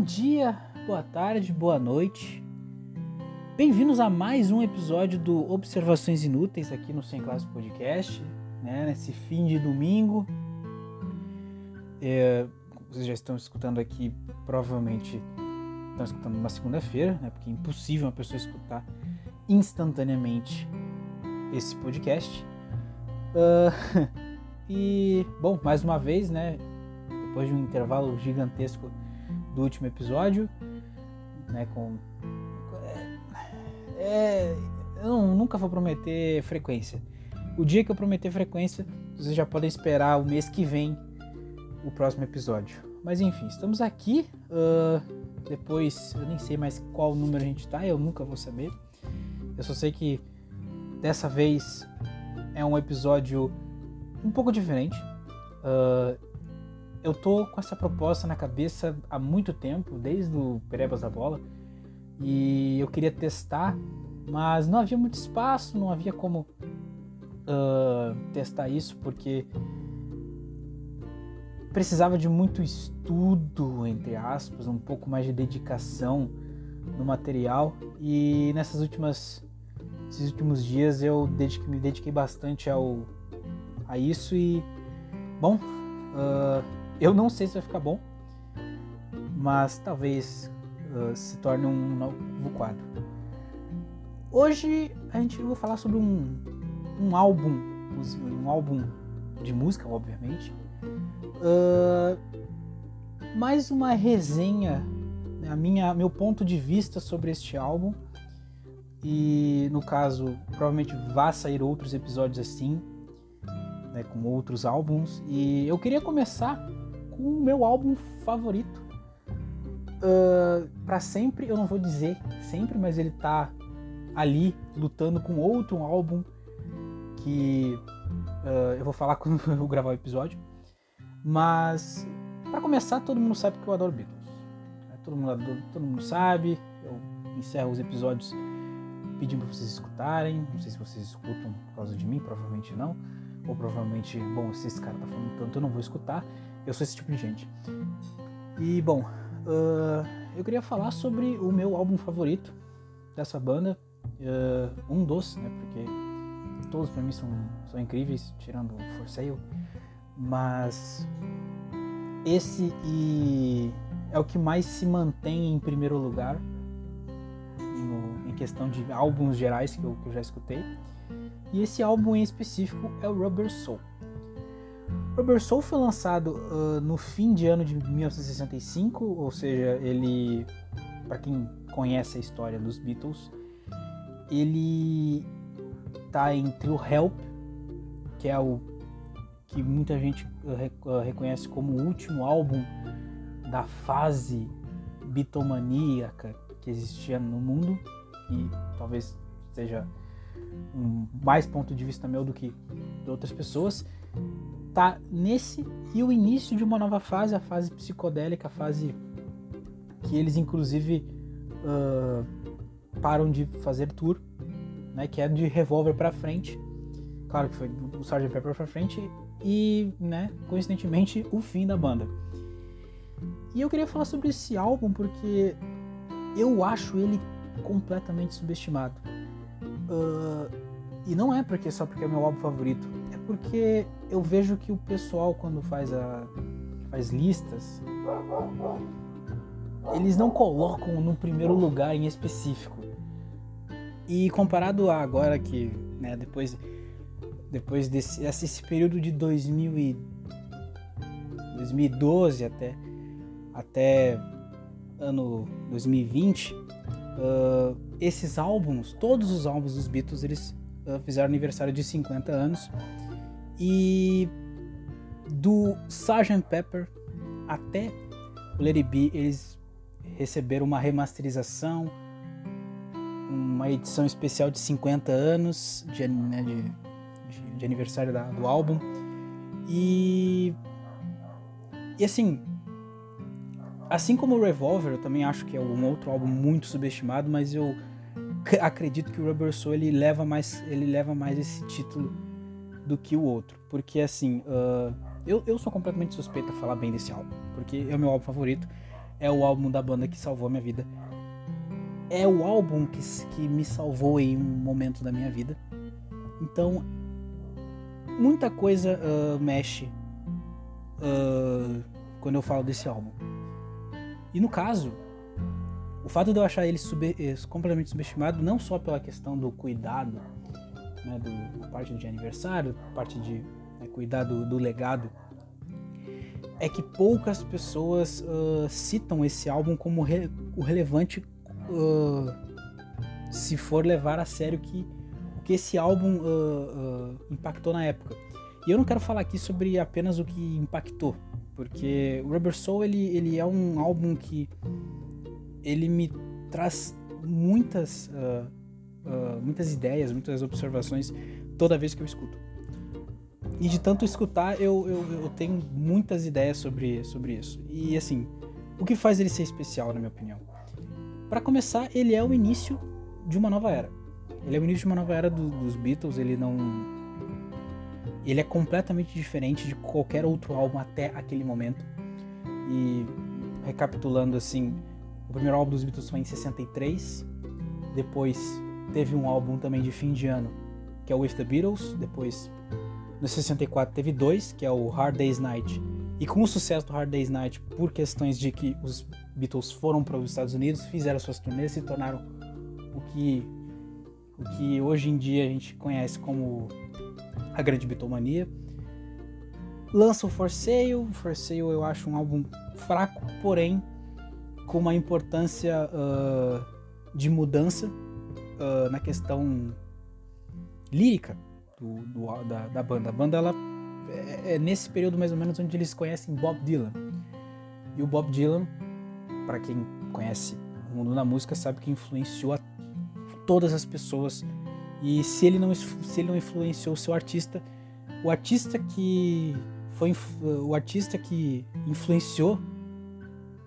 Bom dia, boa tarde, boa noite. Bem-vindos a mais um episódio do Observações Inúteis aqui no Sem Classe Podcast, né? Nesse fim de domingo. É, vocês já estão escutando aqui, provavelmente estão escutando numa segunda-feira, né? Porque é impossível uma pessoa escutar instantaneamente esse podcast. Uh, e, bom, mais uma vez, né? Depois de um intervalo gigantesco do último episódio, né? Com. É, é, eu nunca vou prometer frequência. O dia que eu prometer frequência, vocês já podem esperar o mês que vem o próximo episódio. Mas enfim, estamos aqui. Uh, depois, eu nem sei mais qual número a gente tá, eu nunca vou saber. Eu só sei que dessa vez é um episódio um pouco diferente. Uh, eu tô com essa proposta na cabeça há muito tempo, desde o Perebas da Bola, e eu queria testar, mas não havia muito espaço, não havia como uh, testar isso, porque precisava de muito estudo, entre aspas, um pouco mais de dedicação no material, e nessas últimas esses últimos dias eu dediquei, me dediquei bastante ao, a isso e bom uh, eu não sei se vai ficar bom mas talvez uh, se torne um novo quadro. Hoje a gente vai falar sobre um, um álbum um álbum de música obviamente. Uh, mais uma resenha né, a minha meu ponto de vista sobre este álbum. E no caso, provavelmente vai sair outros episódios assim, né, com outros álbuns. E eu queria começar com o meu álbum favorito. Uh, para sempre, eu não vou dizer sempre, mas ele tá ali lutando com outro álbum que uh, eu vou falar quando eu gravar o episódio. Mas para começar, todo mundo sabe que eu adoro Beatles. Todo mundo, todo mundo sabe. Eu encerro os episódios pedindo para vocês escutarem. Não sei se vocês escutam por causa de mim, provavelmente não. Ou provavelmente, bom, se esse cara tá falando tanto, eu não vou escutar. Eu sou esse tipo de gente. E, bom, uh, eu queria falar sobre o meu álbum favorito dessa banda. Uh, um dos, né? Porque todos para mim são, são incríveis, tirando o For Sale. Mas esse e é o que mais se mantém em primeiro lugar questão de álbuns gerais que eu, que eu já escutei. E esse álbum em específico é o Rubber Soul. Rubber Soul foi lançado uh, no fim de ano de 1965, ou seja, ele, para quem conhece a história dos Beatles, ele tá entre o Help, que é o que muita gente uh, reconhece como o último álbum da fase bitomaníaca que existia no mundo, que talvez seja um mais ponto de vista meu do que de outras pessoas, tá nesse e o início de uma nova fase, a fase psicodélica, a fase que eles inclusive uh, param de fazer tour, né, que é de Revolver para frente. Claro que foi o Sgt. Pepper para frente e, né, coincidentemente, o fim da banda. E eu queria falar sobre esse álbum porque eu acho ele completamente subestimado. Uh, e não é porque só porque é meu álbum favorito, porque eu vejo que o pessoal quando faz a faz listas, eles não colocam no primeiro lugar em específico. E comparado a agora que, né, depois depois desse esse período de 2000 e 2012 até até ano 2020, Uh, esses álbuns, todos os álbuns dos Beatles, eles uh, fizeram aniversário de 50 anos. E do Sgt. Pepper até o It Be, eles receberam uma remasterização, uma edição especial de 50 anos de, né, de, de, de aniversário da, do álbum. E, e assim, Assim como o Revolver, eu também acho que é um outro álbum muito subestimado, mas eu acredito que o Rubber Soul ele leva mais, ele leva mais esse título do que o outro, porque assim, uh, eu, eu sou completamente suspeito a falar bem desse álbum, porque é o meu álbum favorito. é o álbum da banda que salvou a minha vida. É o álbum que, que me salvou em um momento da minha vida. Então, muita coisa uh, mexe uh, quando eu falo desse álbum. E no caso, o fato de eu achar ele sub, eh, completamente subestimado, não só pela questão do cuidado, né, do, parte de aniversário, parte de né, cuidar do, do, legado, é que poucas pessoas uh, citam esse álbum como re, o relevante uh, se for levar a sério que, o que esse álbum uh, impactou na época. E eu não quero falar aqui sobre apenas o que impactou, porque Rubber Soul ele, ele é um álbum que ele me traz muitas uh, uh, muitas ideias, muitas observações toda vez que eu escuto. E de tanto escutar, eu, eu, eu tenho muitas ideias sobre, sobre isso. E assim, o que faz ele ser especial, na minha opinião? Para começar, ele é o início de uma nova era. Ele é o início de uma nova era do, dos Beatles. Ele não, ele é completamente diferente de qualquer outro álbum até aquele momento. E recapitulando assim, o primeiro álbum dos Beatles foi em 63, depois teve um álbum também de fim de ano, que é o With the Beatles, depois no 64 teve dois, que é o Hard Day's Night. E com o sucesso do Hard Day's Night, por questões de que os Beatles foram para os Estados Unidos, fizeram suas turnês, se tornaram o que o que hoje em dia a gente conhece como a grande bitomania. Lança o For Sale. O For Sale eu acho um álbum fraco, porém com uma importância uh, de mudança uh, na questão lírica do, do, da, da, banda. A banda ela é, é, nesse período mais ou menos onde eles conhecem Bob Dylan. E o Bob Dylan, para quem conhece o mundo da música, sabe que influenciou todas as pessoas e se ele não, se ele não influenciou o seu artista, o artista que foi o artista que influenciou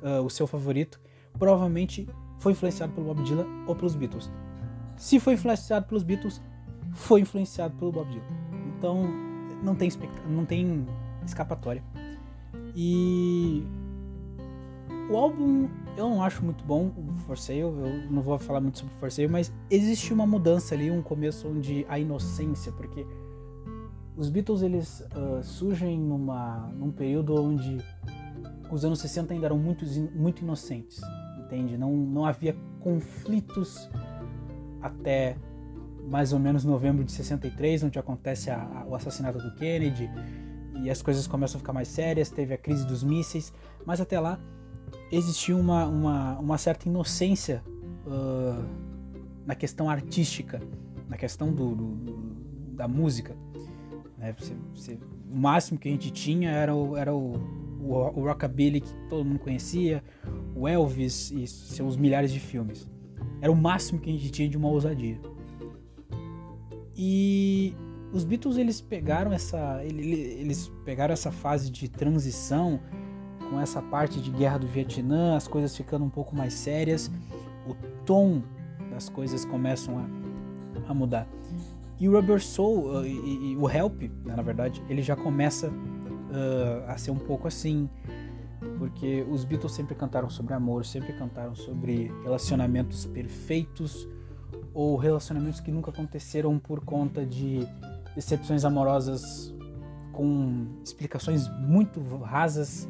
uh, o seu favorito provavelmente foi influenciado pelo Bob Dylan ou pelos Beatles. Se foi influenciado pelos Beatles, foi influenciado pelo Bob Dylan. Então não tem, não tem escapatória. E o álbum eu não acho muito bom, o For Sale, eu não vou falar muito sobre o For Sale, mas existe uma mudança ali, um começo onde a inocência, porque os Beatles eles uh, surgem numa, num período onde os anos 60 ainda eram muito, muito inocentes, entende? Não, não havia conflitos até mais ou menos novembro de 63, onde acontece a, a, o assassinato do Kennedy e as coisas começam a ficar mais sérias, teve a crise dos mísseis, mas até lá existia uma, uma, uma certa inocência uh, na questão artística, na questão do, do da música. Né? Você, você, o máximo que a gente tinha era o, era o, o, o rockabilly que todo mundo conhecia, o Elvis e seus milhares de filmes. Era o máximo que a gente tinha de uma ousadia. E os Beatles eles pegaram essa eles pegaram essa fase de transição com essa parte de guerra do Vietnã, as coisas ficando um pouco mais sérias, o tom das coisas começam a, a mudar. E o Rubber Soul uh, e, e, o Help, né, na verdade, ele já começa uh, a ser um pouco assim, porque os Beatles sempre cantaram sobre amor, sempre cantaram sobre relacionamentos perfeitos ou relacionamentos que nunca aconteceram por conta de decepções amorosas com explicações muito rasas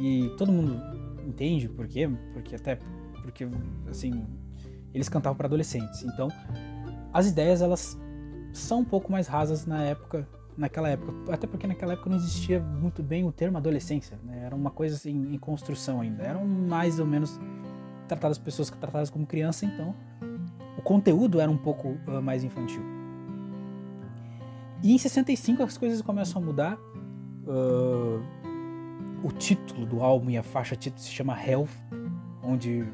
e todo mundo entende por quê? Porque até porque assim, eles cantavam para adolescentes. Então, as ideias elas são um pouco mais rasas na época, naquela época, até porque naquela época não existia muito bem o termo adolescência, né? Era uma coisa assim em construção ainda. Eram mais ou menos tratadas pessoas tratadas como criança, então o conteúdo era um pouco uh, mais infantil. E em 65 as coisas começam a mudar. Uh, o título do álbum e a faixa título se chama Health, onde,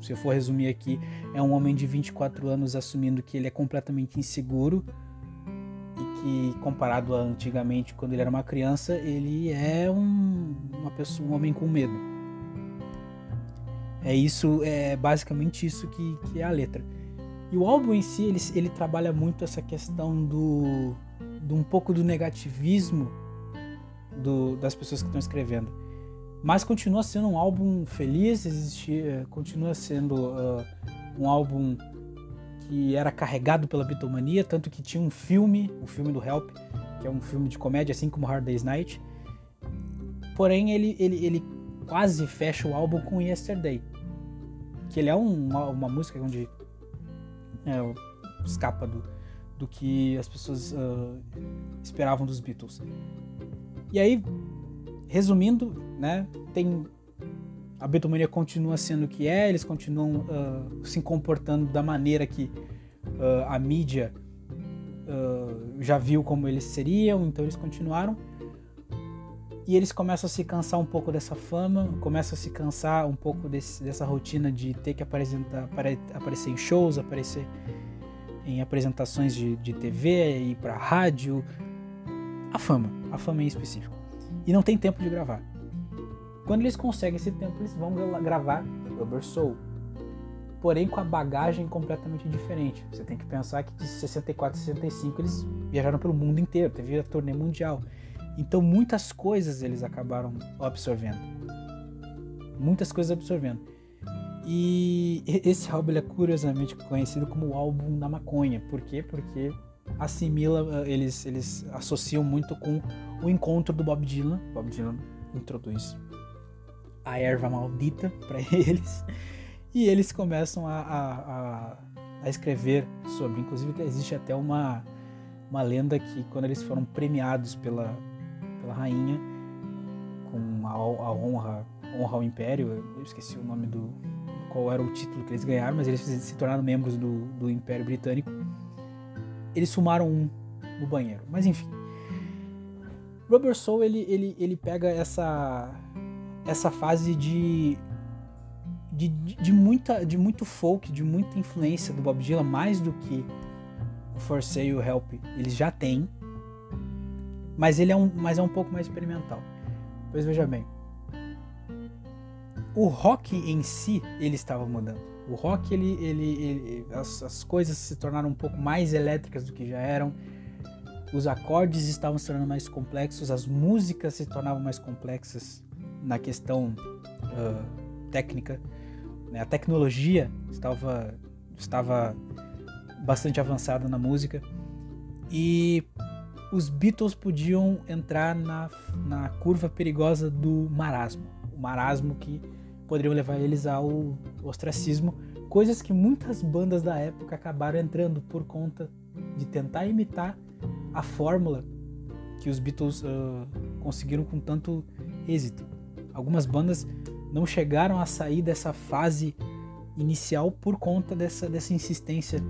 se eu for resumir aqui, é um homem de 24 anos assumindo que ele é completamente inseguro e que, comparado a antigamente, quando ele era uma criança, ele é um, uma pessoa, um homem com medo. É isso, é basicamente isso que, que é a letra. E o álbum em si, ele, ele trabalha muito essa questão do, do um pouco do negativismo do, das pessoas que estão escrevendo. Mas continua sendo um álbum feliz, existia, continua sendo uh, um álbum que era carregado pela bitomania, tanto que tinha um filme, o filme do Help, que é um filme de comédia, assim como Hard Day's Night. Porém, ele, ele, ele quase fecha o álbum com Yesterday, que ele é um, uma, uma, música onde é, escapa do, do que as pessoas uh, esperavam dos Beatles. E aí, resumindo, né, tem a Beatlemania continua sendo o que é, eles continuam uh, se comportando da maneira que uh, a mídia já viu como eles seriam, então eles continuaram. E eles começam a se cansar um pouco dessa fama, começam a se cansar um pouco desse, dessa rotina de ter que apresentar, aparecer em shows, aparecer em apresentações de, de TV, ir pra rádio. A fama, a fama em específico. E não tem tempo de gravar. Quando eles conseguem esse tempo, eles vão gravar Rubber Soul. Porém, com a bagagem completamente diferente. Você tem que pensar que de 64 a 65 eles viajaram pelo mundo inteiro, teve a turnê mundial. Então, muitas coisas eles acabaram absorvendo. Muitas coisas absorvendo. E esse álbum é curiosamente conhecido como o álbum da maconha. Por quê? Porque assimila, eh, eles, eles associam muito com o encontro do Bob Dylan. Bob Dylan introduz a erva maldita para eles e eles começam a, a, a, escrever sobre. Inclusive existe até uma, uma lenda que quando eles foram premiados pela, pela rainha com a, a honra honra ao império, eu esqueci o nome do qual era o título que eles ganharam, mas eles se tornaram membros do, do Império Britânico eles fumaram um no banheiro. Mas enfim. Rubber Soul ele, ele, ele pega essa essa fase de de, de, muita de muito folk, de muita influência do Bob Dylan, mais do que o For Sale e o Help eles já têm, mas ele é um, mas é um pouco mais experimental. Pois veja bem, o rock em si ele estava mudando. O rock, ele, ele, ele as, as, coisas se tornaram um pouco mais elétricas do que já eram. Os acordes estavam se tornando mais complexos, as músicas se tornavam mais complexas na questão uh, técnica. Né? A tecnologia estava, estava bastante avançada na música. E os Beatles podiam entrar na, na curva perigosa do marasmo. O marasmo que poderiam levar eles ao ostracismo, coisas que muitas bandas da época acabaram entrando por conta de tentar imitar a fórmula que os Beatles uh, conseguiram com tanto êxito. Algumas bandas não chegaram a sair dessa fase inicial por conta dessa, dessa insistência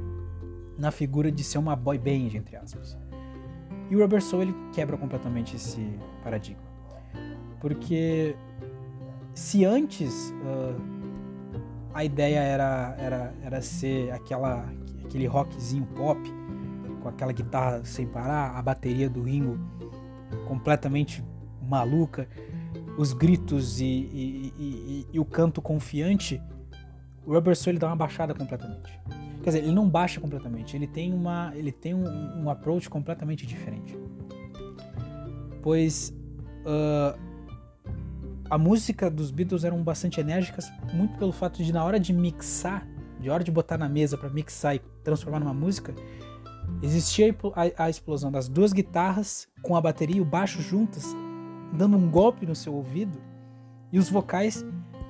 na figura de ser uma boy band, entre aspas. E o Rubber Soul ele quebra completamente esse paradigma. Porque se antes uh, a ideia era, era, era ser aquela, aquele rockzinho pop, com aquela guitarra sem parar, a bateria do Ringo completamente maluca, os gritos e, e, e, e o canto confiante, o Rubber Soul ele dá uma baixada completamente. Quer dizer, ele não baixa completamente, ele tem, uma, ele tem um, um approach completamente diferente. Pois uh, a música dos Beatles eram bastante enérgicas, muito pelo fato de na hora de mixar, de hora de botar na mesa para mixar e transformar numa música, existia a, a, explosão das duas guitarras com a bateria e o baixo juntas, dando um golpe no seu ouvido, e os vocais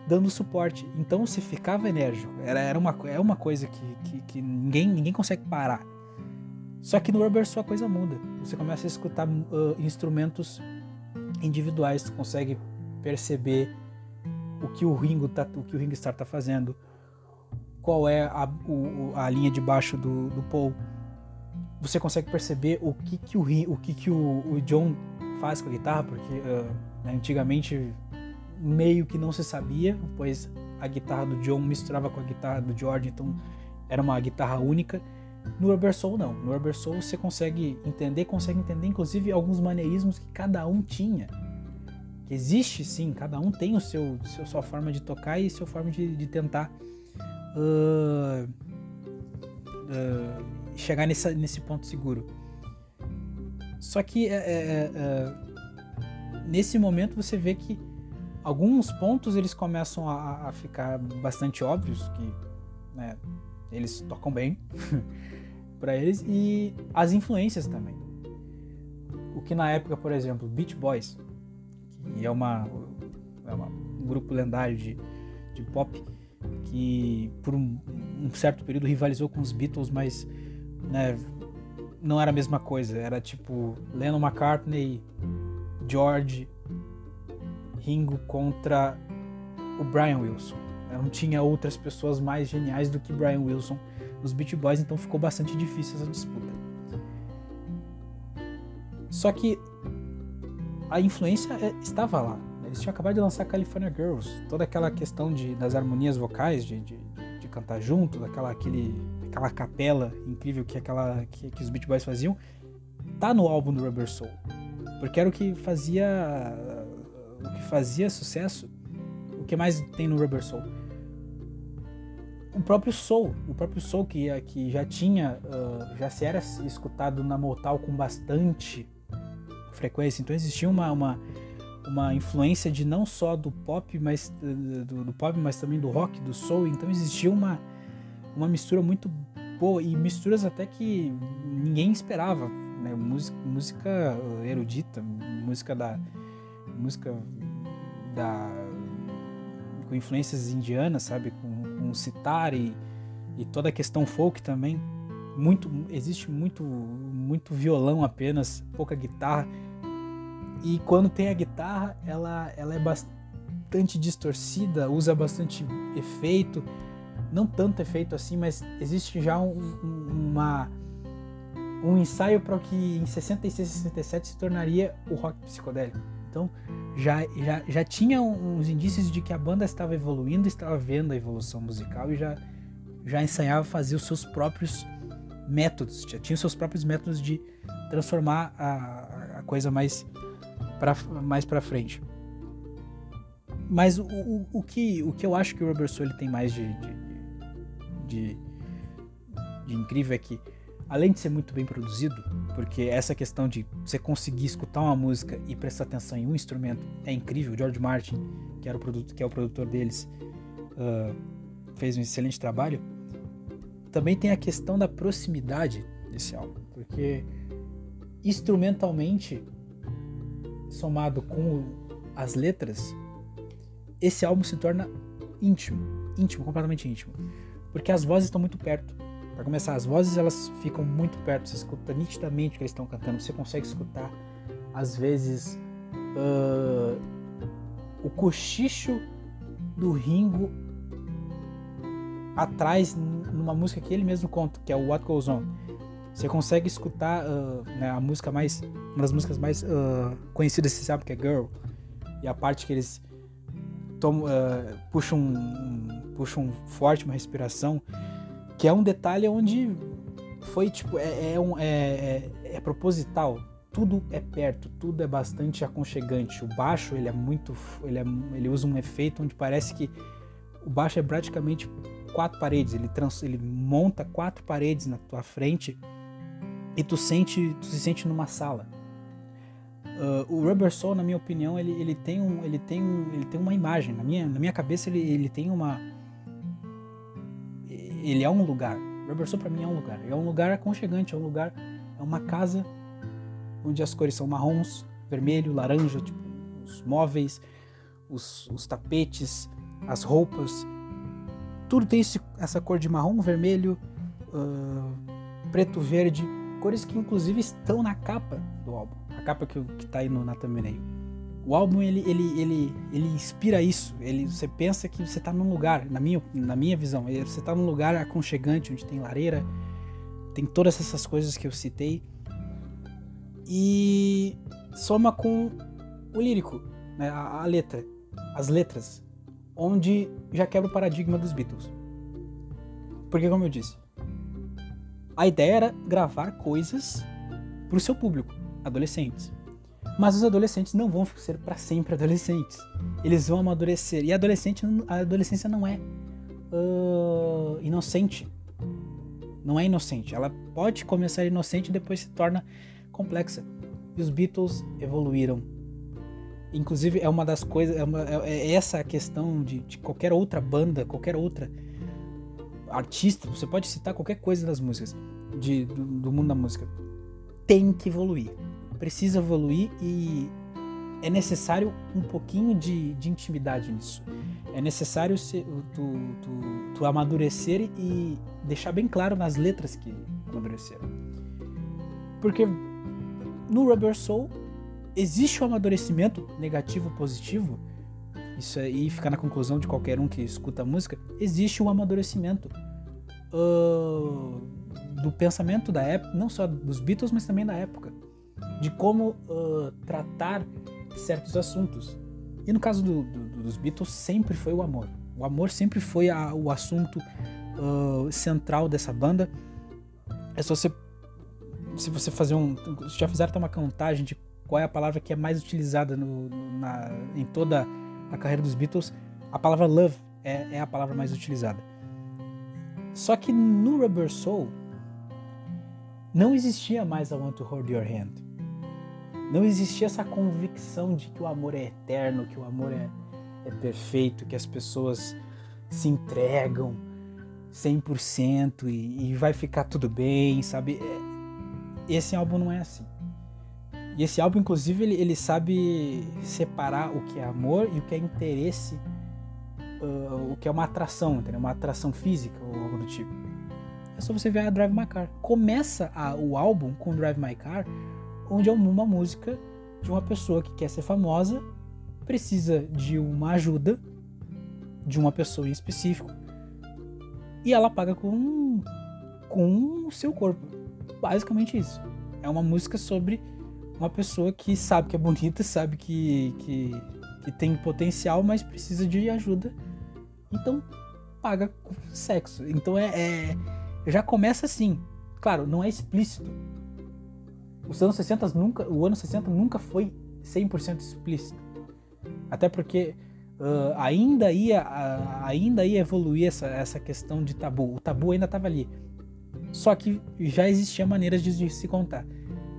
dando suporte. Então se ficava enérgico. Era, era uma, é uma coisa que, que, que, ninguém, ninguém consegue parar. Só que no Rubber só a coisa muda. Você começa a escutar uh, instrumentos individuais, tu consegue perceber o que o Ringo tá, o que o Ringo Starr tá fazendo, qual é a, o, a linha de baixo do, do Paul. Você consegue perceber o que que o, o, que que o, o John faz com a guitarra, porque uh, antigamente meio que não se sabia, pois a guitarra do John misturava com a guitarra do George, então era uma guitarra única. No Rubber Soul não. No Rubber Soul você consegue entender, consegue entender inclusive alguns maneirismos que cada um tinha que existe sim, cada um tem o seu, seu sua forma de tocar e sua forma de, de tentar uh, uh, chegar nessa, nesse ponto seguro. Só que é, é, é, nesse momento você vê que alguns pontos eles começam a, a ficar bastante óbvios que né, eles tocam bem para eles e as influências também. O que na época, por exemplo, Beach Boys, que é uma, é uma um grupo lendário de, de pop que por um, um, certo período rivalizou com os Beatles, mas né, não era a mesma coisa. Era tipo Lennon McCartney, George, Ringo contra o Brian Wilson. Não tinha outras pessoas mais geniais do que Brian Wilson nos Beach Boys, então ficou bastante difícil essa disputa. Só que a influência é, estava lá. Eles tinham acabado de lançar California Girls, toda aquela questão de, das harmonias vocais, de, de, de cantar junto, daquela aquele, aquela capela incrível que, aquela, que, que os Beach Boys faziam, tá no álbum do Rubber Soul. Porque era o que fazia o que fazia sucesso, o que mais tem no Rubber Soul? O próprio Soul, o próprio Soul que, que já tinha, uh, já se era escutado na Motown com bastante frequência, então existia uma, uma, uma influência de não só do pop, mas do, do, pop, mas também do rock, do soul, então existia uma, uma mistura muito boa e misturas até que ninguém esperava, né? música, música erudita, música da música da com influências indianas, sabe, com, com sitar e, e toda a questão folk também. Muito existe muito muito violão apenas, pouca guitarra. E quando tem a guitarra, ela ela é bastante distorcida, usa bastante efeito, não tanto efeito assim, mas existe já um, um, uma um ensaio para o que em 66 e 67 se tornaria o rock psicodélico. Então já, já, já tinha uns indícios de que a banda estava evoluindo, estava vendo a evolução musical e já, já ensaiava fazer os seus próprios métodos, já tinha os seus próprios métodos de transformar a, a coisa mais para mais frente. Mas o, o, o, que, o que eu acho que o Robert Soul tem mais de, de, de, de incrível é que além de ser muito bem produzido, porque essa questão de você conseguir escutar uma música e prestar atenção em um instrumento é incrível. George Martin, que, era o produto, que é o produtor deles, uh, fez um excelente trabalho. Também tem a questão da proximidade desse álbum, porque instrumentalmente, somado com as letras, esse álbum se torna íntimo, íntimo, completamente íntimo, porque as vozes estão muito perto. Para começar, as vozes elas ficam muito perto, você escuta nitidamente o que eles estão cantando, você consegue escutar, às vezes, uh, o cochicho do Ringo atrás numa música que ele mesmo conta, que é o What Goes On. Você consegue escutar uh, né, a música mais, uma das músicas mais uh, conhecidas, você sabe que é Girl, e a parte que eles tomam, puxam, um, puxam forte uma respiração que é um detalhe onde foi tipo, é, é, um, é, é, é proposital. Tudo é perto, tudo é bastante aconchegante. O baixo ele é muito, ele, é, ele usa um efeito onde parece que o baixo é praticamente quatro paredes. Ele, trans, ele monta quatro paredes na tua frente e tu sente, tu se sente numa sala. Uh, o Rubber Soul, na minha opinião, ele, ele tem um, ele tem um, ele tem uma imagem. Na minha, na minha cabeça ele, ele tem uma ele é um lugar. Robertson para mim é um lugar. É um lugar aconchegante, é um lugar, é uma casa onde as cores são marrons, vermelho, laranja, tipo, os móveis, os, os tapetes, as roupas, tudo tem esse, essa cor de marrom, vermelho, uh, preto, verde, cores que inclusive estão na capa do álbum, capa que, que tá aí no, na thumbnail. O álbum ele, ele, ele, ele inspira isso. Ele, você pensa que você está num lugar, na minha, na minha visão, você está num lugar aconchegante onde tem lareira, tem todas essas coisas que eu citei e soma com o lírico, né, a, a letra, as letras, onde já quebra o paradigma dos Beatles. Porque como eu disse, a ideia era gravar coisas para o seu público, adolescentes. Mas os adolescentes não vão ser para sempre adolescentes. Eles vão amadurecer. E adolescente, a adolescência não é uh, inocente. Não é inocente. Ela pode começar inocente e depois se torna complexa. E os Beatles evoluíram. inclusive é uma das coisas, é, uma, é, é essa a questão de, de, qualquer outra banda, qualquer outra artista, você pode citar qualquer coisa das músicas, de, do, do mundo da música, tem que evoluir, precisa evoluir e é necessário um pouquinho de, de intimidade nisso. É necessário ser, tu, tu, tu amadurecer e deixar bem claro nas letras que amadureceram. Porque no Rubber Soul existe o um amadurecimento negativo positivo. Isso aí fica na conclusão de qualquer um que escuta a música. Existe um amadurecimento uh, do pensamento da época, não só dos Beatles, mas também da época, de como uh, tratar certos assuntos. E no caso do, do, dos Beatles, sempre foi o amor. O amor sempre foi a, o assunto uh, central dessa banda. É só você. Se você fazer um. Já fizeram uma contagem de qual é a palavra que é mais utilizada no, na, em toda a carreira dos Beatles, a palavra love é, é a palavra mais utilizada. Só que no Rubber Soul não existia mais I Want to Hold Your Hand. Não existia essa convicção de que o amor é eterno, que o amor é, é perfeito, que as pessoas se entregam 100% e, e vai ficar tudo bem, sabe? É, esse álbum não é assim. E esse álbum, inclusive, ele, ele sabe separar o que é amor e o que é interesse, uh, o que é uma atração, entendeu? Uma atração física ou algo do tipo. É só você ver a Drive My Car. Começa a, o álbum com Drive My Car onde é uma música de uma pessoa que quer ser famosa, precisa de uma ajuda de uma pessoa em específico e ela paga com com o seu corpo. Basicamente isso. É uma música sobre uma pessoa que sabe que é bonita, sabe que, que, que tem potencial, mas precisa de ajuda. Então paga com sexo. Então é, é já começa assim. Claro, não é explícito, os anos 60 nunca, o ano 60 nunca foi 100% explícito. Até porque uh, ainda ia uh, ainda ia evoluir essa, essa questão de tabu. O tabu ainda estava ali. Só que já existia maneiras de, de, se contar.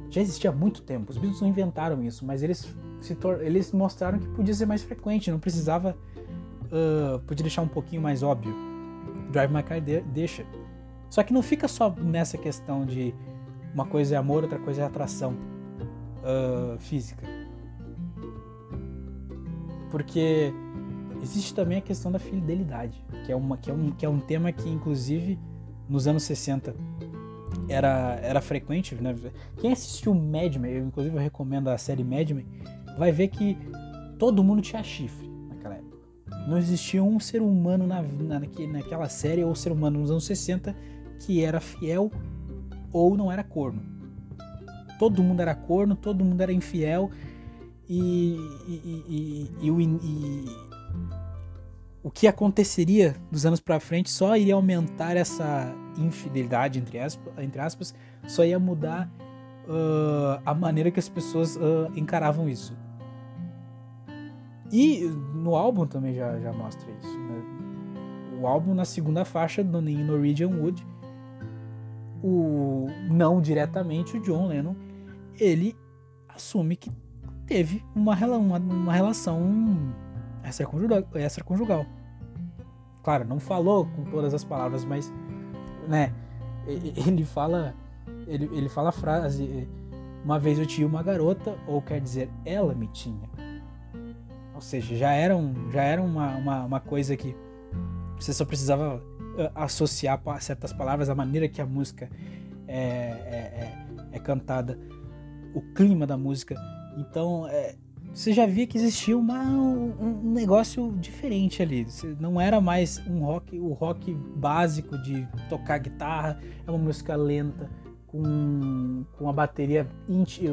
Já existia há muito tempo. Os Beatles não inventaram isso, mas eles se eles mostraram que podia ser mais frequente, não precisava uh, podia deixar um pouquinho mais óbvio. Drive My Car de, deixa. Só que não fica só nessa questão de uma coisa é amor, outra coisa é atração uh, física. Porque existe também a questão da fidelidade, que é, uma, que, é um, que é um tema que, inclusive, nos anos 60 era, era frequente. Né? Quem assistiu Mad Men, eu, inclusive eu recomendo a série Mad Men, vai ver que todo mundo tinha chifre naquela época. Não existia um ser humano na, na, naquela série ou ser humano nos anos 60 que era fiel ou não era corno. Todo mundo era corno, todo mundo era infiel e, e, e, e o que aconteceria dos anos para frente só iria aumentar essa infidelidade, entre aspas, entre aspas só ia mudar uh, a maneira que as pessoas uh, encaravam isso. E no álbum também já, já mostra isso. Né? O álbum, na segunda faixa, do Norwegian Wood, o não diretamente o John Lennon, ele assume que teve uma, uma, uma relação extraconjugal, extraconjugal. Claro, não falou com todas as palavras, mas né, ele fala ele, ele fala a frase uma vez eu tinha uma garota, ou quer dizer, ela me tinha. Ou seja, já era, um, já era uma, uma, uma coisa que você só precisava associar certas palavras, a maneira que a música é, é, é, é cantada, o clima da música. Então, é, você já via que existia uma, um, um, negócio diferente ali. Não era mais um rock, o rock básico de tocar guitarra, é uma música lenta com, com a bateria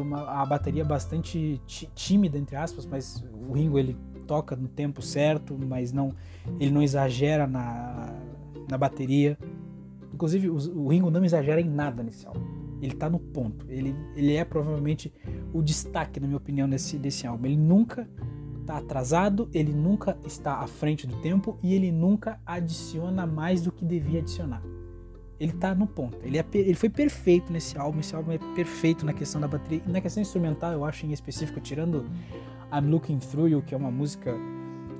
uma, a bateria bastante tímida entre aspas, mas o Ringo ele toca no tempo certo, mas não ele não exagera na na bateria. Inclusive, o Ringo não exagera em nada nesse álbum. Ele tá no ponto. Ele, ele é provavelmente o destaque, na minha opinião, desse, desse álbum. Ele nunca tá atrasado, ele nunca está à frente do tempo e ele nunca adiciona mais do que devia adicionar. Ele tá no ponto. Ele, é, ele foi perfeito nesse álbum. Esse álbum é perfeito na questão da bateria. E na questão instrumental, eu acho em específico, tirando I'm Looking Through You, que é uma música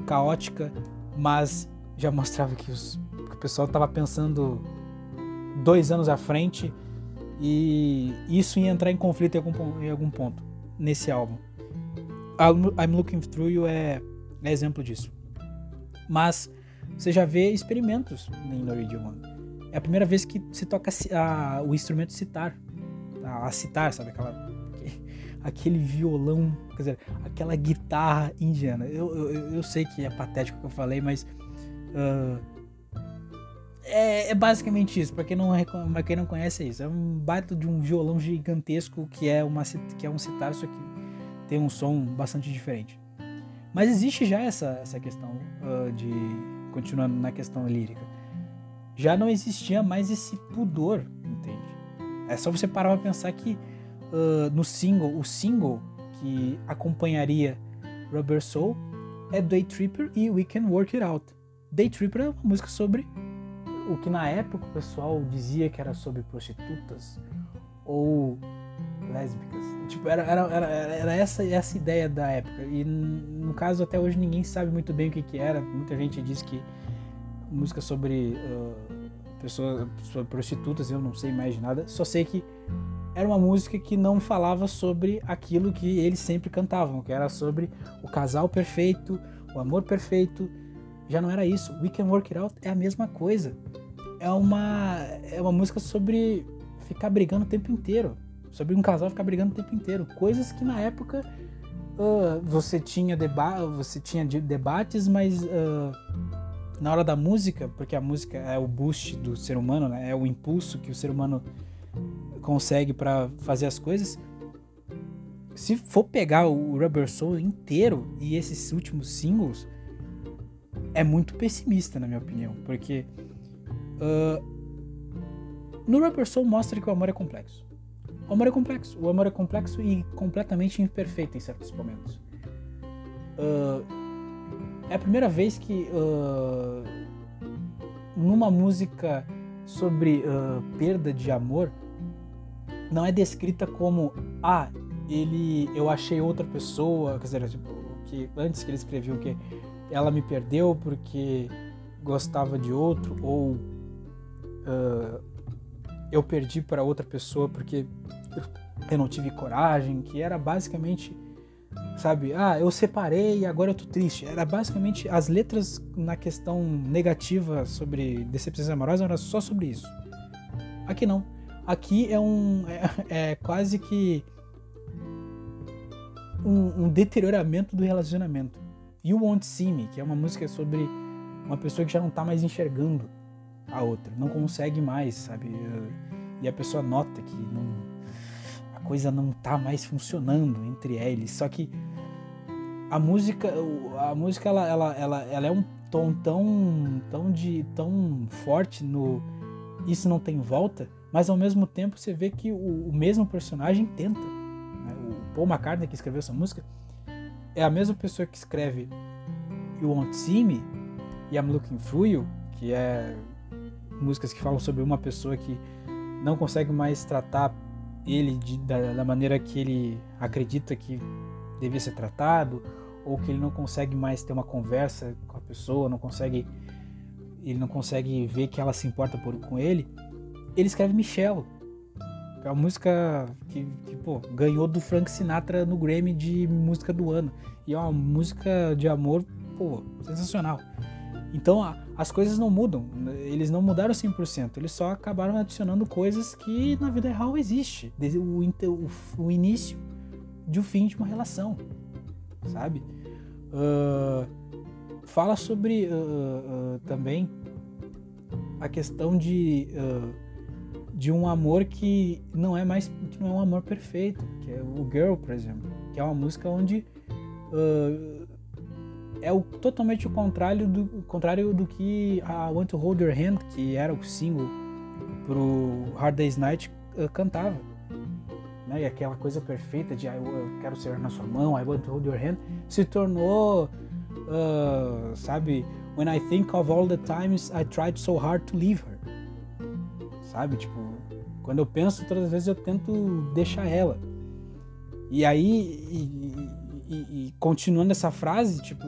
caótica, mas já mostrava que, os, pessoal estava pensando dois anos à frente e isso ia entrar em conflito em algum, em algum ponto nesse álbum. I'm Looking Through You é, é exemplo disso. Mas você já vê experimentos em Norwegian Woman. É a primeira vez que se toca a, o instrumento citar. A, a citar, sabe? Aquela, aquele violão, quer dizer, aquela guitarra indiana. Eu, eu, eu sei que é patético o que eu falei, mas. Uh, é, é, basicamente isso. Para quem, não, pra quem não conhece, é isso. É um baita de um violão gigantesco que é, uma, que é um citar, só que tem um som bastante diferente. Mas existe já essa, essa questão uh, de. Continuando na questão lírica. Já não existia mais esse pudor, entende? É só você parar pra pensar que uh, no single, o single que acompanharia Rubber Soul é Day Tripper e We Can Work It Out. Day Tripper é uma música sobre o que na época o pessoal dizia que era sobre prostitutas ou lésbicas. Tipo, era, era, era, era essa, essa ideia da época. E no caso, até hoje ninguém sabe muito bem o que, que era. Muita gente diz que música sobre uh, pessoas sobre prostitutas, eu não sei mais de nada. Só sei que era uma música que não falava sobre aquilo que eles sempre cantavam, que era sobre o casal perfeito, o amor perfeito. Já não era isso. We Can Work It Out é a mesma coisa. É uma, é uma música sobre ficar brigando o tempo inteiro sobre um casal ficar brigando o tempo inteiro. Coisas que na época uh, você tinha deba você tinha debates, mas uh, na hora da música, porque a música é o boost do ser humano, né? é o impulso que o ser humano consegue para fazer as coisas. Se for pegar o Rubber Soul inteiro e esses últimos singles, é muito pessimista, na minha opinião, porque uh, no Rubber Soul mostra que o amor é complexo. O amor é complexo. O amor é complexo e completamente imperfeito em certos momentos. Uh, é a primeira vez que uh, numa música sobre perda de amor não é descrita como ah ele eu achei outra pessoa quer dizer tipo, que antes que ele escreveu que ela me perdeu porque gostava de outro ou uh, eu perdi para outra pessoa porque eu não tive coragem, que era basicamente, sabe, ah, eu separei e agora eu tô triste. Era basicamente as letras na questão negativa sobre decepções amorosas era só sobre isso. Aqui não. Aqui é um é, é quase que um, um, deterioramento do relacionamento. You Won't See Me, que é uma música sobre uma pessoa que já não tá mais enxergando a outra, não consegue mais, sabe? E a pessoa nota que não, a coisa não tá mais funcionando entre eles. Só que a música, a música ela, ela, ela, ela é um tom tão, tão, de, tão forte no isso não tem volta, mas ao mesmo tempo você vê que o, o mesmo personagem tenta. Paul McCartney que escreveu essa música é a mesma pessoa que escreve You Won't See Me e I'm Looking Through You, que é músicas que falam sobre uma pessoa que não consegue mais tratar ele de, da, da, maneira que ele acredita que devia ser tratado, ou que ele não consegue mais ter uma conversa com a pessoa, não consegue ele não consegue ver que ela se importa por, com ele, ele escreve Michelle, é uma música que, que pô, ganhou do Frank Sinatra no Grammy de música do ano. E é uma música de amor, pô, sensacional. Então a, as coisas não mudam, eles não mudaram 100%, eles só acabaram adicionando coisas que na vida real existe, o, o, o início de um fim de uma relação, sabe? Uh, fala sobre uh, uh, também a questão de, de um amor que não é mais que não é um amor perfeito, que é o Girl, por exemplo, que é uma música onde é o, totalmente o contrário do, contrário do que a Want to Hold Your Hand, que era o single pro Hard Day's Night, uh, cantava. Né? E aquela coisa perfeita de ah, eu quero ser na sua mão, I want to hold your hand, se tornou, uh, sabe, When I think of all the times I tried so hard to leave her. Sabe, tipo, quando eu penso, todas as vezes eu tento deixar ela. E aí, e, e, e continuando essa frase, tipo,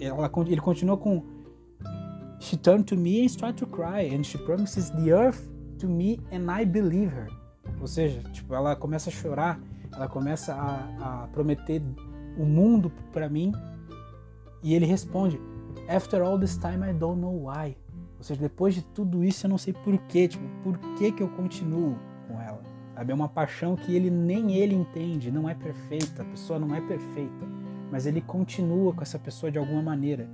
ela, ele continua com She turned to me and started to cry, and she promises the earth to me and I believe her. Ou seja, tipo, ela começa a chorar, ela começa a, a prometer o mundo para mim, e ele responde: After all this time, I don't know why. Ou seja, depois de tudo isso, eu não sei porquê, tipo, por que que eu continuo com ela? Sabe? É uma paixão que ele nem ele entende, não é perfeita, a pessoa não é perfeita, mas ele continua com essa pessoa de alguma maneira.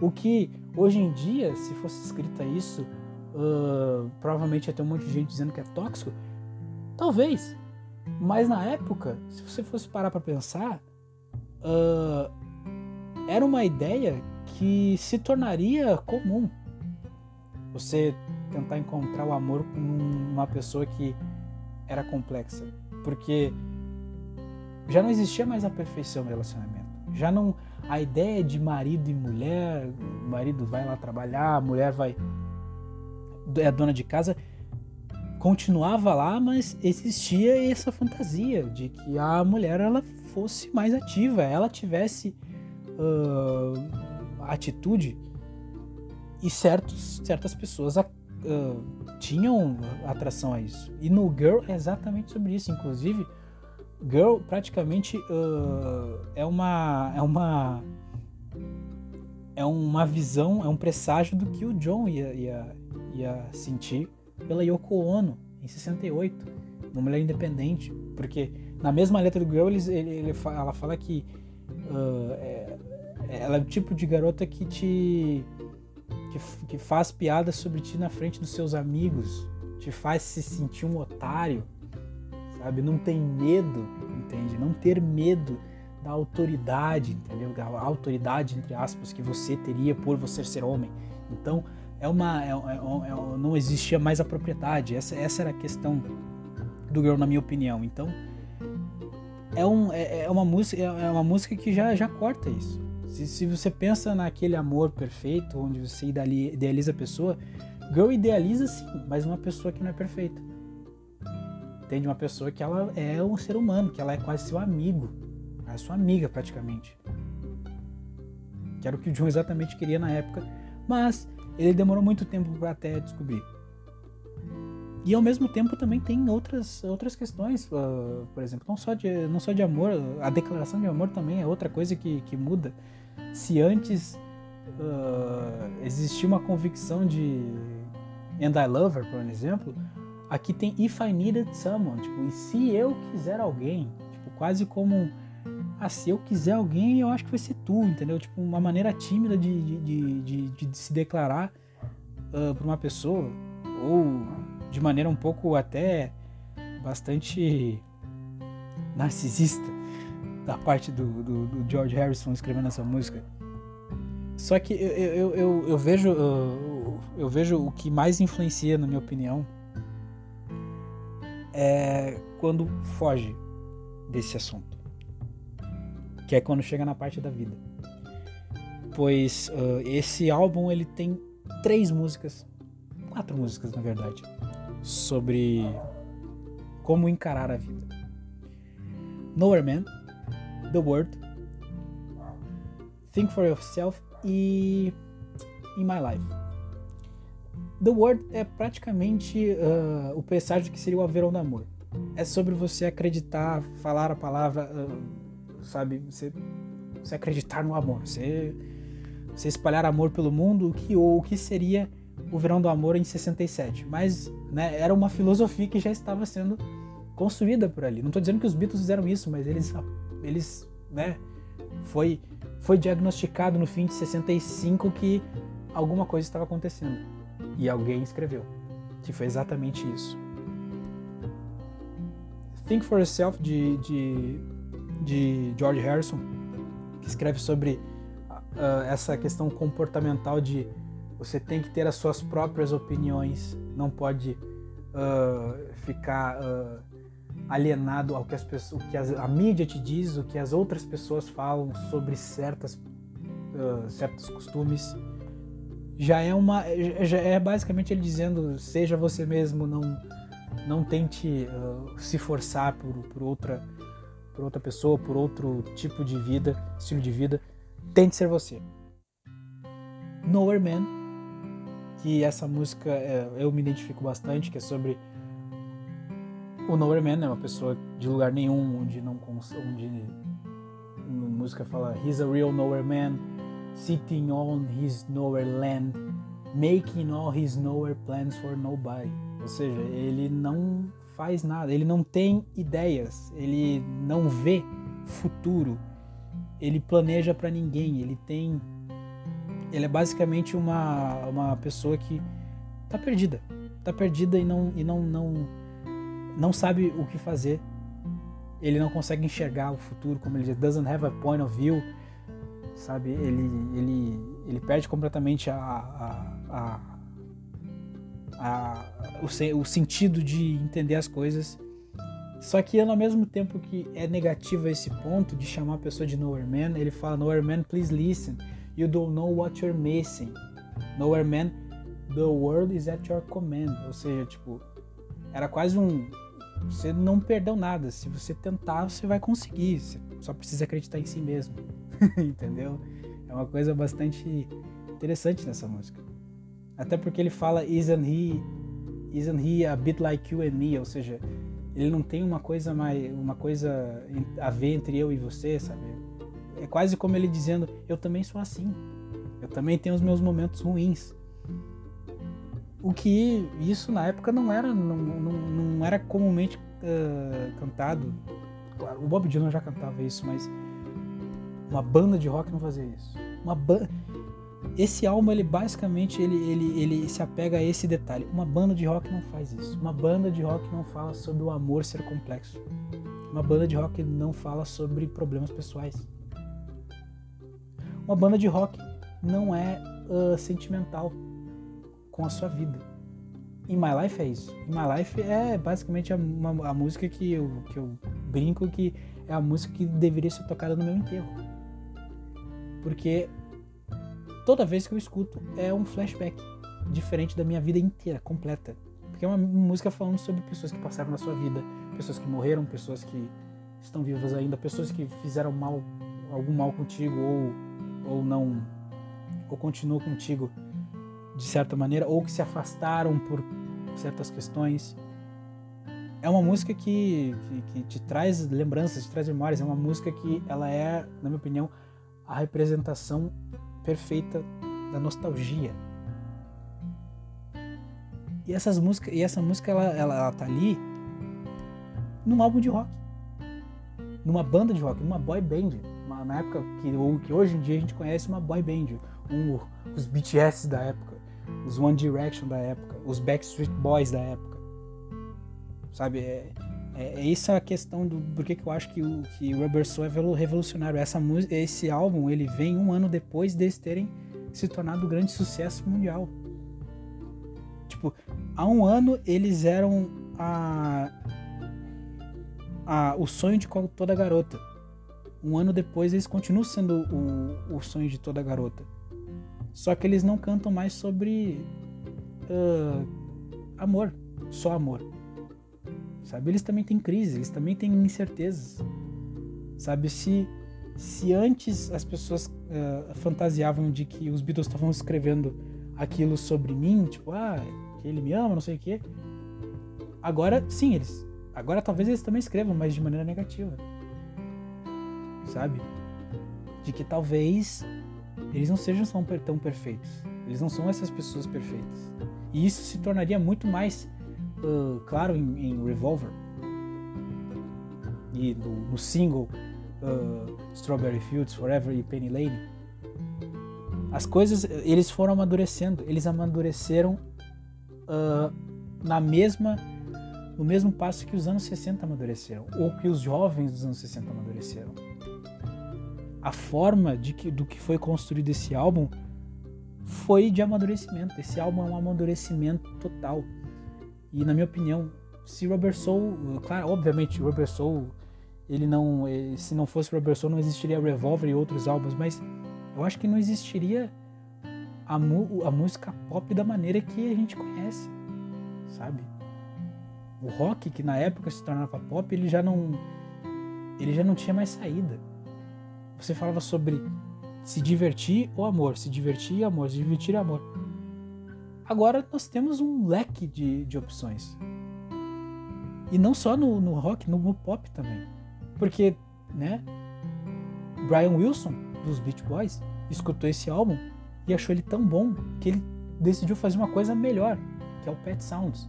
O que hoje em dia, se fosse escrita isso, uh, provavelmente ia ter um monte de gente dizendo que é tóxico. Talvez, mas na época, se você fosse parar para pensar, uh, era uma ideia que se tornaria comum. Você tentar encontrar o amor com uma pessoa que era complexa, porque já não existia mais a perfeição no relacionamento. Já não a ideia de marido e mulher, o marido vai lá trabalhar, a mulher vai é dona de casa, continuava lá, mas existia essa fantasia de que a mulher ela fosse mais ativa, ela tivesse uh, atitude e certos, certas pessoas uh, tinham atração a isso. E no Girl é exatamente sobre isso. Inclusive, Girl praticamente uh, é uma é uma é uma visão, é um presságio do que o John ia, ia, ia sentir pela Yoko Ono em 68, uma mulher independente, porque na mesma letra do Girl ele, ele, ela fala que uh, é, ela é o tipo de garota que te que, que faz piada sobre ti na frente dos seus amigos, te faz se sentir um otário, sabe? Não tem medo, entende? Não ter medo da autoridade, entendeu? A autoridade, entre aspas, que você teria por você ser homem. Então, é uma. É, é, é, não existia mais a propriedade. Essa, essa era a questão do Girl, na minha opinião. Então, é, um, é, é uma música, é uma música que já, já corta isso. Se, se você pensa naquele amor perfeito, onde você idealiza a pessoa, Girl idealiza sim, mas uma pessoa que não é perfeita. Entende? Uma pessoa que ela é um ser humano, que ela é quase seu amigo. é sua amiga praticamente. Que era o que o John exatamente queria na época, mas ele demorou muito tempo para até descobrir. E ao mesmo tempo também tem outras, outras questões, uh, por exemplo, não só, de, não só de amor, a declaração de amor também é outra coisa que, que muda. Se antes uh, existia uma convicção de And I Love Her, por exemplo, aqui tem If I Needed Someone, tipo, e se eu quiser alguém, tipo, quase como ah, se eu quiser alguém, eu acho que vai ser tu, entendeu? Tipo, uma maneira tímida de, de, de, de, de se declarar uh, ah, para uma pessoa, ou de maneira um pouco até bastante narcisista da parte do, do, do George Harrison escrevendo essa música. Só que eu, eu, eu, eu vejo eu, eu vejo o que mais influencia, na minha opinião, é quando foge desse assunto, que é quando chega na parte da vida. Pois uh, esse álbum ele tem três músicas, quatro músicas na verdade, sobre como encarar a vida. Nowhere Man, The Word, Think for Yourself e In My Life. The Word é praticamente uh, o presságio que seria o Averão do Amor. É sobre você acreditar, falar a palavra, uh, sabe? Você, você acreditar no amor, você, você espalhar amor pelo mundo, o que, ou o que seria o Verão do Amor em 67. Mas né, era uma filosofia que já estava sendo construída por ali. Não estou dizendo que os Beatles fizeram isso, mas eles, eles né, foi, foi diagnosticado no fim de 65 que alguma coisa estava acontecendo. E alguém escreveu, que foi exatamente isso. Think for Yourself, de, de, de George Harrison, que escreve sobre uh, essa questão comportamental de você tem que ter as suas próprias opiniões, não pode uh, ficar uh, alienado ao que, as pessoas, o que as, a mídia te diz, o que as outras pessoas falam sobre certas, uh, certos costumes. Já é uma, já é basicamente ele dizendo seja você mesmo, não, não tente se forçar por, por outra, por outra pessoa, por outro tipo de vida, estilo de vida. Tente ser você. Nowhere Man, que essa música é, eu me identifico bastante, que é sobre o Nowhere Man, é uma pessoa de lugar nenhum, onde não onde música fala He's a real Nowhere Man, sitting on his Nowhere Land, making all his Nowhere plans for nobody. Ou seja, ele não faz nada, ele não tem ideias, ele não vê futuro, ele planeja para ninguém, ele tem ele é basicamente uma, uma pessoa que tá perdida, tá perdida e não e não não não sabe o que fazer. Ele não consegue enxergar o futuro, como ele diz, doesn't have a point of view, sabe? Ele ele ele perde completamente a, a, a, a o, o sentido de entender as coisas. Só que ao mesmo tempo que é negativo esse ponto de chamar a pessoa de nowhere man, ele fala nowhere man, please listen. You don't know what you're missing. Nowhere man, the world is at your command. Ou seja, tipo, era quase um você não perdeu nada. Se você tentar, você vai conseguir. Você só precisa acreditar em si mesmo. Entendeu? É uma coisa bastante interessante nessa música. Até porque ele fala isn't he isn't he a bit like you and me, ou seja, ele não tem uma coisa mais uma coisa a ver entre eu e você, sabe? É quase como ele dizendo, eu também sou assim. Eu também tenho os meus momentos ruins. O que isso na época não era não, não, não era comumente uh, cantado. Claro, o Bob Dylan já cantava isso, mas uma banda de rock não fazia isso. Uma banda esse álbum, ele basicamente ele, ele, ele se apega a esse detalhe. Uma banda de rock não faz isso. Uma banda de rock não fala sobre o amor ser complexo. Uma banda de rock não fala sobre problemas pessoais. Uma banda de rock não é uh, sentimental com a sua vida. In My Life é isso. In My Life é basicamente a, uma, a música que eu, que eu brinco que é a música que deveria ser tocada no meu enterro. Porque toda vez que eu escuto é um flashback diferente da minha vida inteira, completa. Porque é uma música falando sobre pessoas que passaram na sua vida, pessoas que morreram, pessoas que estão vivas ainda, pessoas que fizeram mal, algum mal contigo ou, ou não, ou continuam contigo de certa maneira, ou que se afastaram por certas questões. É uma música que, que, que te traz lembranças, te traz memórias. É uma música que ela é, na minha opinião, a representação perfeita da nostalgia. E essas músicas, e essa música ela, ela, ela tá ali num álbum de rock, numa banda de rock, numa boy band, uma, na época que, que hoje em dia a gente conhece uma boy band, um, os BTS da época, os One Direction da época, os Backstreet Boys da época, sabe? É, é, é isso a questão do por que eu acho que o que Rubber Soul é revolucionário. Essa música, esse álbum, ele vem um ano depois deles terem se tornado um grande sucesso mundial. Tipo, há um ano eles eram a, a o sonho de toda garota. Um ano depois eles continuam sendo o, o sonho de toda garota. Só que eles não cantam mais sobre uh, amor, só amor sabe? Eles também têm crise, eles também têm incertezas, sabe? Se, se antes as pessoas uh, fantasiavam de que os Beatles estavam escrevendo aquilo sobre mim, tipo, ah, que ele me ama, não sei o quê, agora, sim, eles, agora talvez eles também escrevam, mas de maneira negativa, sabe? De que talvez eles não sejam tão perfeitos, eles não são essas pessoas perfeitas. E isso se tornaria muito mais uh, claro em, em, Revolver e no, no single uh, Strawberry Fields Forever e Penny Lane. As coisas, eles foram amadurecendo, eles amadureceram uh, na mesma no mesmo passo que os anos 60 amadureceram, ou que os jovens dos anos 60 amadureceram. A forma de que, do que foi construído esse álbum foi de amadurecimento. Esse álbum é um amadurecimento total. E na minha opinião, se Rubber Soul, claro, obviamente Rubber Soul, ele não, eh, se não fosse Rubber Soul não existiria Revolver e outros álbuns, mas eu acho que não existiria a, a música pop da maneira que a gente conhece, sabe? O rock que na época se tornava pop, ele já não ele já não tinha mais saída. Você falava sobre se divertir ou amor, se divertir e amor, se divertir e amor. Agora nós temos um leque de, de opções. E não só no, no rock, no, no, pop também. Porque, né? Brian Wilson, dos Beach Boys, escutou esse álbum e achou ele tão bom que ele decidiu fazer uma coisa melhor, que é o Pet Sounds.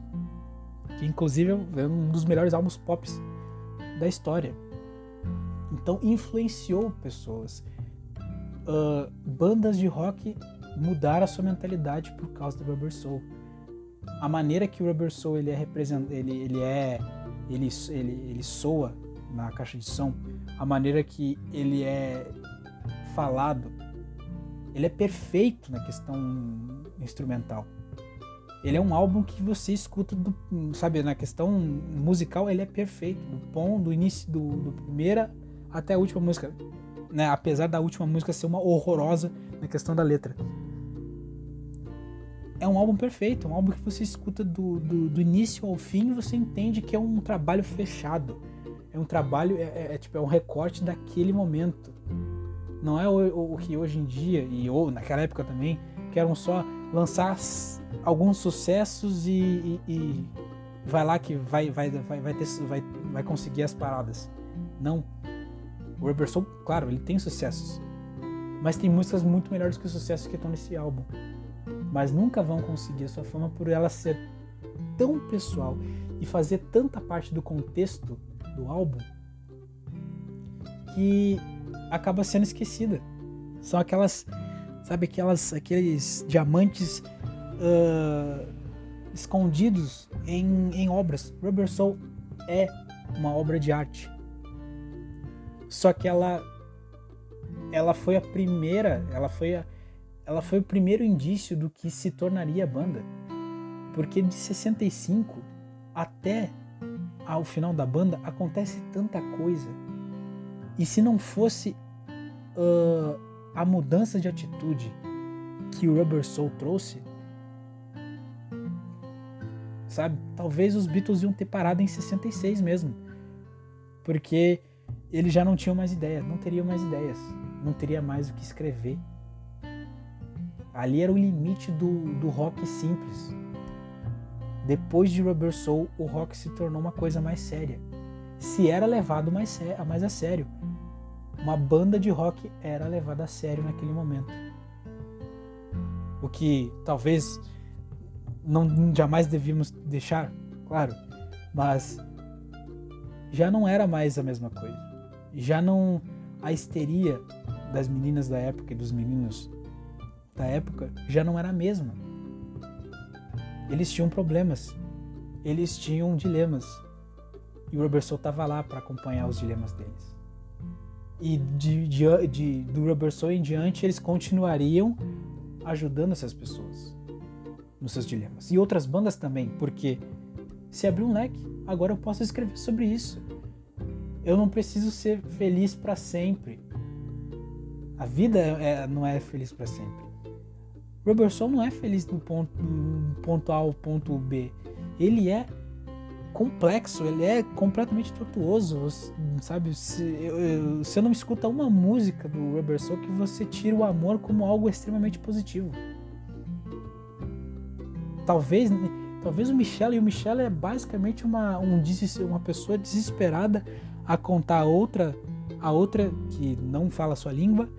Que inclusive é um dos melhores álbuns pop da história. Então influenciou pessoas. Uh, bandas de rock mudaram a sua mentalidade por causa do Rubber Soul. A maneira que o Rubber Soul ele é represent... ele, ele é ele, ele, ele soa na caixa de som, a maneira que ele é falado, ele é perfeito na questão instrumental. Ele é um álbum que você escuta, do, sabe, na questão musical, ele é perfeito, do pom, do início, do, do primeira até a última música, né? Apesar da última música ser uma horrorosa na questão da letra. É um álbum perfeito, um álbum que você escuta do, do, do início ao fim e você entende que é um trabalho fechado. É um trabalho, é, é, é tipo, é um recorte daquele momento. Não é o, o, o que hoje em dia, e ou naquela época também, que eram só lançar alguns sucessos e, e, e, vai lá que vai, vai, vai, vai, ter, vai, vai conseguir as paradas. Não. O Rubber Soul, claro, ele tem sucessos. Mas tem músicas muito melhores que os sucessos que estão nesse álbum. Mas nunca vão conseguir a sua fama por ela ser tão pessoal e fazer tanta parte do contexto do álbum que acaba sendo esquecida. São aquelas, sabe, aquelas, aqueles diamantes uh, escondidos em, em obras. Rubber Soul é uma obra de arte. Só que ela ela foi a primeira, ela foi a, ela foi o primeiro indício do que se tornaria a banda. Porque de 65 até ao final da banda acontece tanta coisa. E se não fosse uh, a mudança de atitude que o Rubber Soul trouxe, sabe? Talvez os Beatles iam ter parado em 66 mesmo. Porque eles já não tinham mais ideias, não teriam mais ideias, não teria mais o que escrever. Ali era o limite do, do rock simples. Depois de Rubber Soul, o rock se tornou uma coisa mais séria. Se era levado mais, mais a sério. Uma banda de rock era levada a sério naquele momento. O que talvez não jamais devíamos deixar, claro, mas já não era mais a mesma coisa. Já não a histeria das meninas da época e dos meninos da época já não era a mesma. Eles tinham problemas, eles tinham dilemas. E o Robertson estava lá para acompanhar os dilemas deles. E de, de, de, do Robertson em diante, eles continuariam ajudando essas pessoas nos seus dilemas. E outras bandas também, porque se abriu um leque, agora eu posso escrever sobre isso. Eu não preciso ser feliz para sempre. A vida é, não é feliz para sempre. Robertson não é feliz do ponto, do ponto A ao ponto B. Ele é complexo, ele é completamente tortuoso, sabe? Se você não escuta uma música do Robertson que você tira o amor como algo extremamente positivo. Talvez, talvez o Michel e o Michel é basicamente uma, um, uma pessoa desesperada a contar a outra, a outra que não fala a sua língua,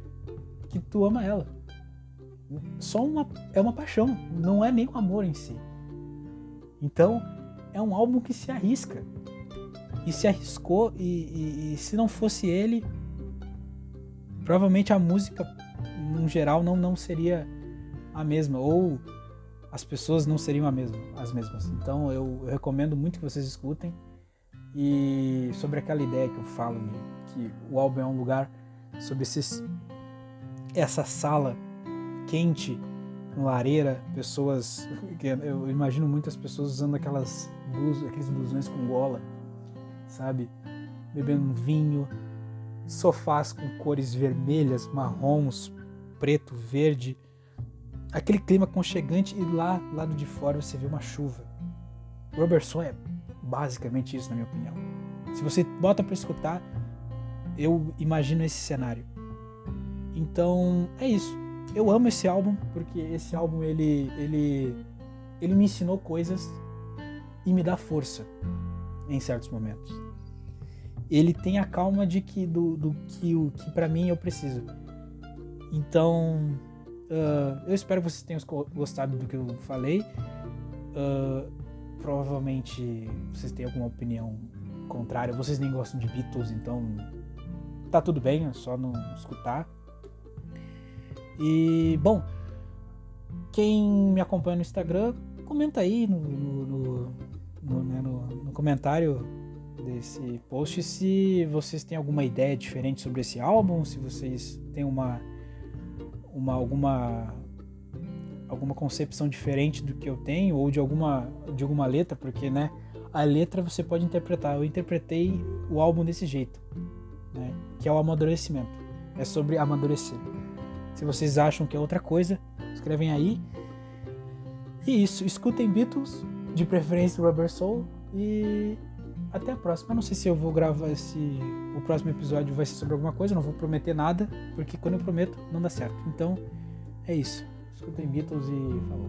que tu ama ela só uma, é uma paixão, não é nem um amor em si. Então, é um álbum que se arrisca. E se arriscou, e, e, e se não fosse ele, provavelmente a música, no geral, não, não seria a mesma. Ou as pessoas não seriam a mesma, as mesmas. Então, eu, eu recomendo muito que vocês escutem. E sobre aquela ideia que eu falo de que o álbum é um lugar sobre esses, essa sala quente, com lareira, pessoas. Eu imagino muitas pessoas usando aquelas aqueles blusões com gola, sabe? Bebendo um vinho, sofás com cores vermelhas, marrons, preto, verde. Aquele clima conchegante e lá, lado de fora, você vê uma chuva. Robertson é basicamente isso, na minha opinião. Se você bota para escutar, eu imagino esse cenário. Então, é isso. Eu amo esse álbum porque esse álbum ele ele ele me ensinou coisas e me dá força em certos momentos. Ele tem a calma de que do, do que o que para mim eu preciso. Então, uh, eu espero que vocês tenham gostado do que eu falei. Uh, provavelmente vocês têm alguma opinião contrária. Vocês nem gostam de Beatles, então tá tudo bem, é só não escutar. E, bom, quem me acompanha no Instagram, comenta aí no, no, no, né, no comentário desse post se vocês têm alguma ideia diferente sobre esse álbum, se vocês têm uma, uma alguma alguma concepção diferente do que eu tenho ou de alguma de alguma letra, porque né, a letra você pode interpretar. Eu interpretei o álbum desse jeito, né, que é o amadurecimento. É sobre amadurecer. Se vocês acham que é outra coisa, escrevem aí. E isso, escutem Beatles, de preferência Rubber Soul e até a próxima. Eu não sei se eu vou gravar esse o próximo episódio vai ser sobre alguma coisa, não vou prometer nada, porque quando eu prometo não dá certo. Então, é isso. Escutem Beatles e falou.